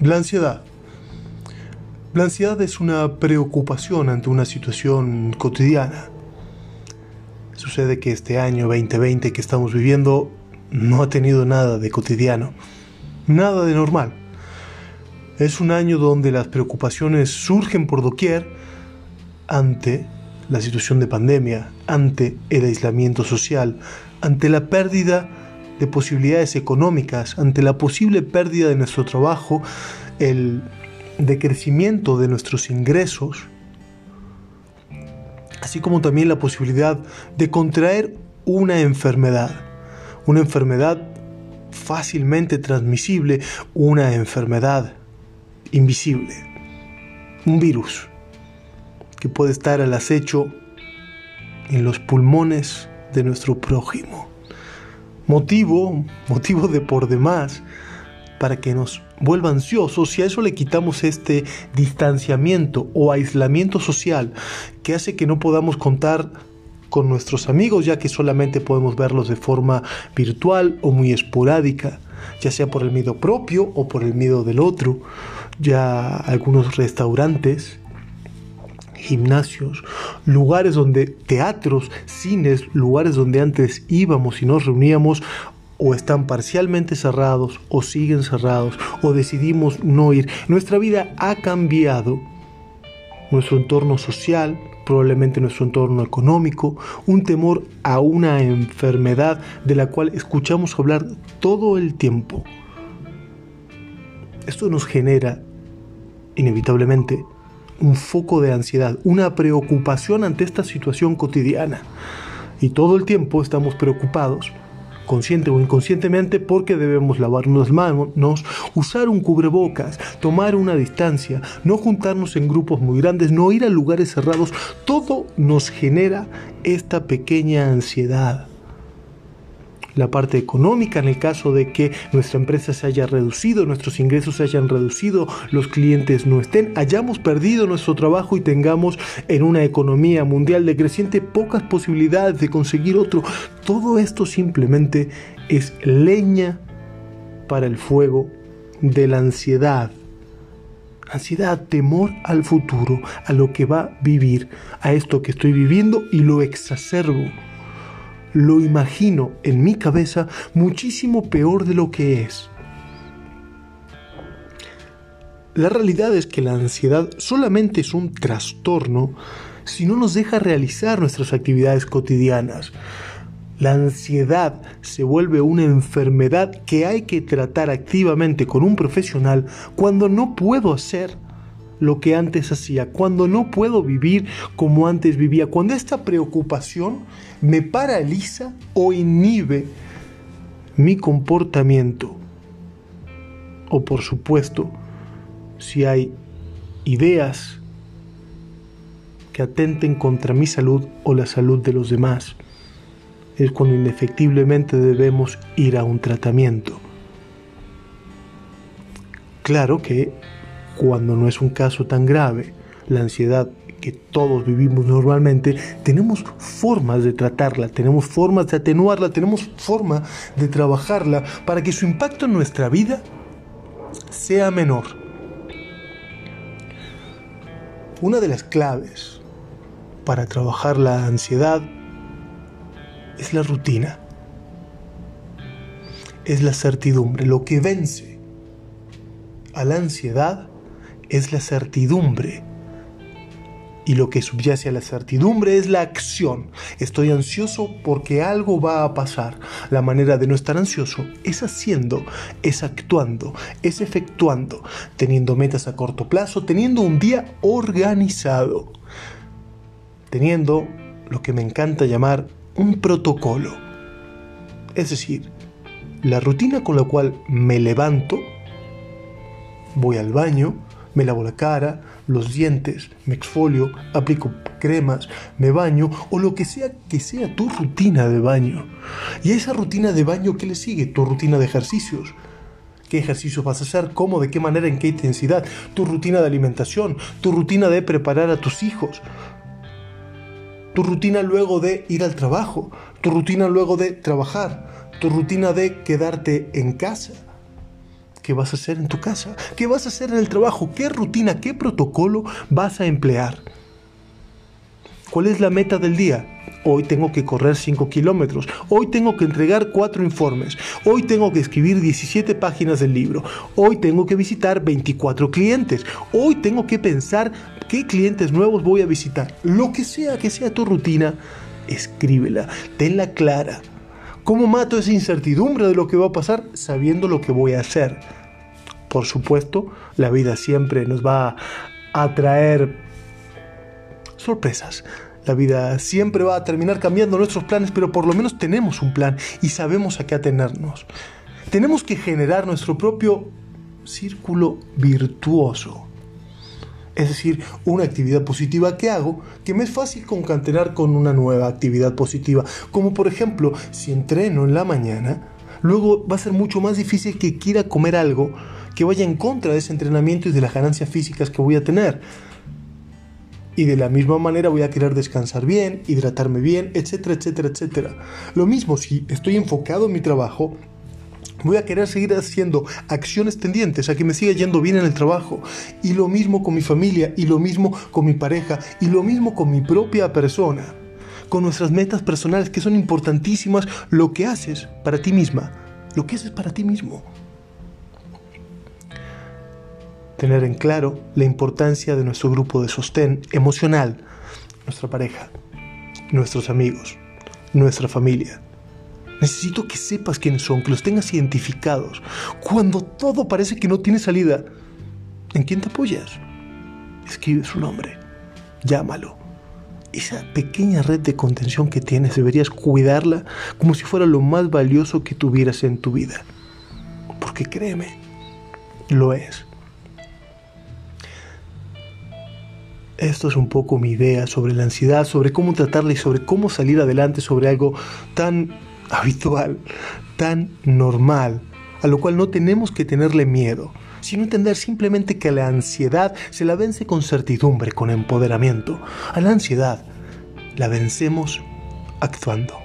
La ansiedad. La ansiedad es una preocupación ante una situación cotidiana. Sucede que este año 2020 que estamos viviendo no ha tenido nada de cotidiano, nada de normal. Es un año donde las preocupaciones surgen por doquier ante la situación de pandemia, ante el aislamiento social, ante la pérdida de posibilidades económicas, ante la posible pérdida de nuestro trabajo, el decrecimiento de nuestros ingresos, así como también la posibilidad de contraer una enfermedad, una enfermedad fácilmente transmisible, una enfermedad invisible, un virus que puede estar al acecho en los pulmones de nuestro prójimo. Motivo, motivo de por demás para que nos vuelva ansiosos si a eso le quitamos este distanciamiento o aislamiento social que hace que no podamos contar con nuestros amigos ya que solamente podemos verlos de forma virtual o muy esporádica, ya sea por el miedo propio o por el miedo del otro. Ya algunos restaurantes gimnasios, lugares donde teatros, cines, lugares donde antes íbamos y nos reuníamos o están parcialmente cerrados o siguen cerrados o decidimos no ir. Nuestra vida ha cambiado. Nuestro entorno social, probablemente nuestro entorno económico, un temor a una enfermedad de la cual escuchamos hablar todo el tiempo. Esto nos genera, inevitablemente, un foco de ansiedad, una preocupación ante esta situación cotidiana. Y todo el tiempo estamos preocupados, consciente o inconscientemente, porque debemos lavarnos las manos, usar un cubrebocas, tomar una distancia, no juntarnos en grupos muy grandes, no ir a lugares cerrados. Todo nos genera esta pequeña ansiedad la parte económica en el caso de que nuestra empresa se haya reducido, nuestros ingresos se hayan reducido, los clientes no estén, hayamos perdido nuestro trabajo y tengamos en una economía mundial decreciente pocas posibilidades de conseguir otro. Todo esto simplemente es leña para el fuego de la ansiedad. Ansiedad, temor al futuro, a lo que va a vivir, a esto que estoy viviendo y lo exacerbo lo imagino en mi cabeza muchísimo peor de lo que es. La realidad es que la ansiedad solamente es un trastorno si no nos deja realizar nuestras actividades cotidianas. La ansiedad se vuelve una enfermedad que hay que tratar activamente con un profesional cuando no puedo hacer lo que antes hacía, cuando no puedo vivir como antes vivía, cuando esta preocupación me paraliza o inhibe mi comportamiento. O por supuesto, si hay ideas que atenten contra mi salud o la salud de los demás, es cuando indefectiblemente debemos ir a un tratamiento. Claro que cuando no es un caso tan grave, la ansiedad que todos vivimos normalmente, tenemos formas de tratarla, tenemos formas de atenuarla, tenemos forma de trabajarla para que su impacto en nuestra vida sea menor. Una de las claves para trabajar la ansiedad es la rutina, es la certidumbre. Lo que vence a la ansiedad es la certidumbre. Y lo que subyace a la certidumbre es la acción. Estoy ansioso porque algo va a pasar. La manera de no estar ansioso es haciendo, es actuando, es efectuando, teniendo metas a corto plazo, teniendo un día organizado, teniendo lo que me encanta llamar un protocolo. Es decir, la rutina con la cual me levanto, voy al baño, me lavo la cara, los dientes, me exfolio, aplico cremas, me baño o lo que sea que sea tu rutina de baño. Y a esa rutina de baño, ¿qué le sigue? Tu rutina de ejercicios. ¿Qué ejercicios vas a hacer? ¿Cómo? ¿De qué manera? ¿En qué intensidad? Tu rutina de alimentación, tu rutina de preparar a tus hijos, tu rutina luego de ir al trabajo, tu rutina luego de trabajar, tu rutina de quedarte en casa ¿Qué vas a hacer en tu casa? ¿Qué vas a hacer en el trabajo? ¿Qué rutina, qué protocolo vas a emplear? ¿Cuál es la meta del día? Hoy tengo que correr 5 kilómetros. Hoy tengo que entregar 4 informes. Hoy tengo que escribir 17 páginas del libro. Hoy tengo que visitar 24 clientes. Hoy tengo que pensar qué clientes nuevos voy a visitar. Lo que sea que sea tu rutina, escríbela, tenla clara. ¿Cómo mato esa incertidumbre de lo que va a pasar sabiendo lo que voy a hacer? Por supuesto, la vida siempre nos va a traer sorpresas. La vida siempre va a terminar cambiando nuestros planes, pero por lo menos tenemos un plan y sabemos a qué atenernos. Tenemos que generar nuestro propio círculo virtuoso. Es decir, una actividad positiva que hago que me es fácil concatenar con una nueva actividad positiva. Como por ejemplo, si entreno en la mañana, luego va a ser mucho más difícil que quiera comer algo que vaya en contra de ese entrenamiento y de las ganancias físicas que voy a tener. Y de la misma manera voy a querer descansar bien, hidratarme bien, etcétera, etcétera, etcétera. Lo mismo si estoy enfocado en mi trabajo, voy a querer seguir haciendo acciones tendientes a que me siga yendo bien en el trabajo. Y lo mismo con mi familia, y lo mismo con mi pareja, y lo mismo con mi propia persona. Con nuestras metas personales que son importantísimas, lo que haces para ti misma, lo que haces para ti mismo tener en claro la importancia de nuestro grupo de sostén emocional, nuestra pareja, nuestros amigos, nuestra familia. Necesito que sepas quiénes son, que los tengas identificados. Cuando todo parece que no tiene salida, ¿en quién te apoyas? Escribe su nombre, llámalo. Esa pequeña red de contención que tienes deberías cuidarla como si fuera lo más valioso que tuvieras en tu vida. Porque créeme, lo es. Esto es un poco mi idea sobre la ansiedad, sobre cómo tratarla y sobre cómo salir adelante sobre algo tan habitual, tan normal, a lo cual no tenemos que tenerle miedo, sino entender simplemente que la ansiedad se la vence con certidumbre, con empoderamiento. A la ansiedad la vencemos actuando.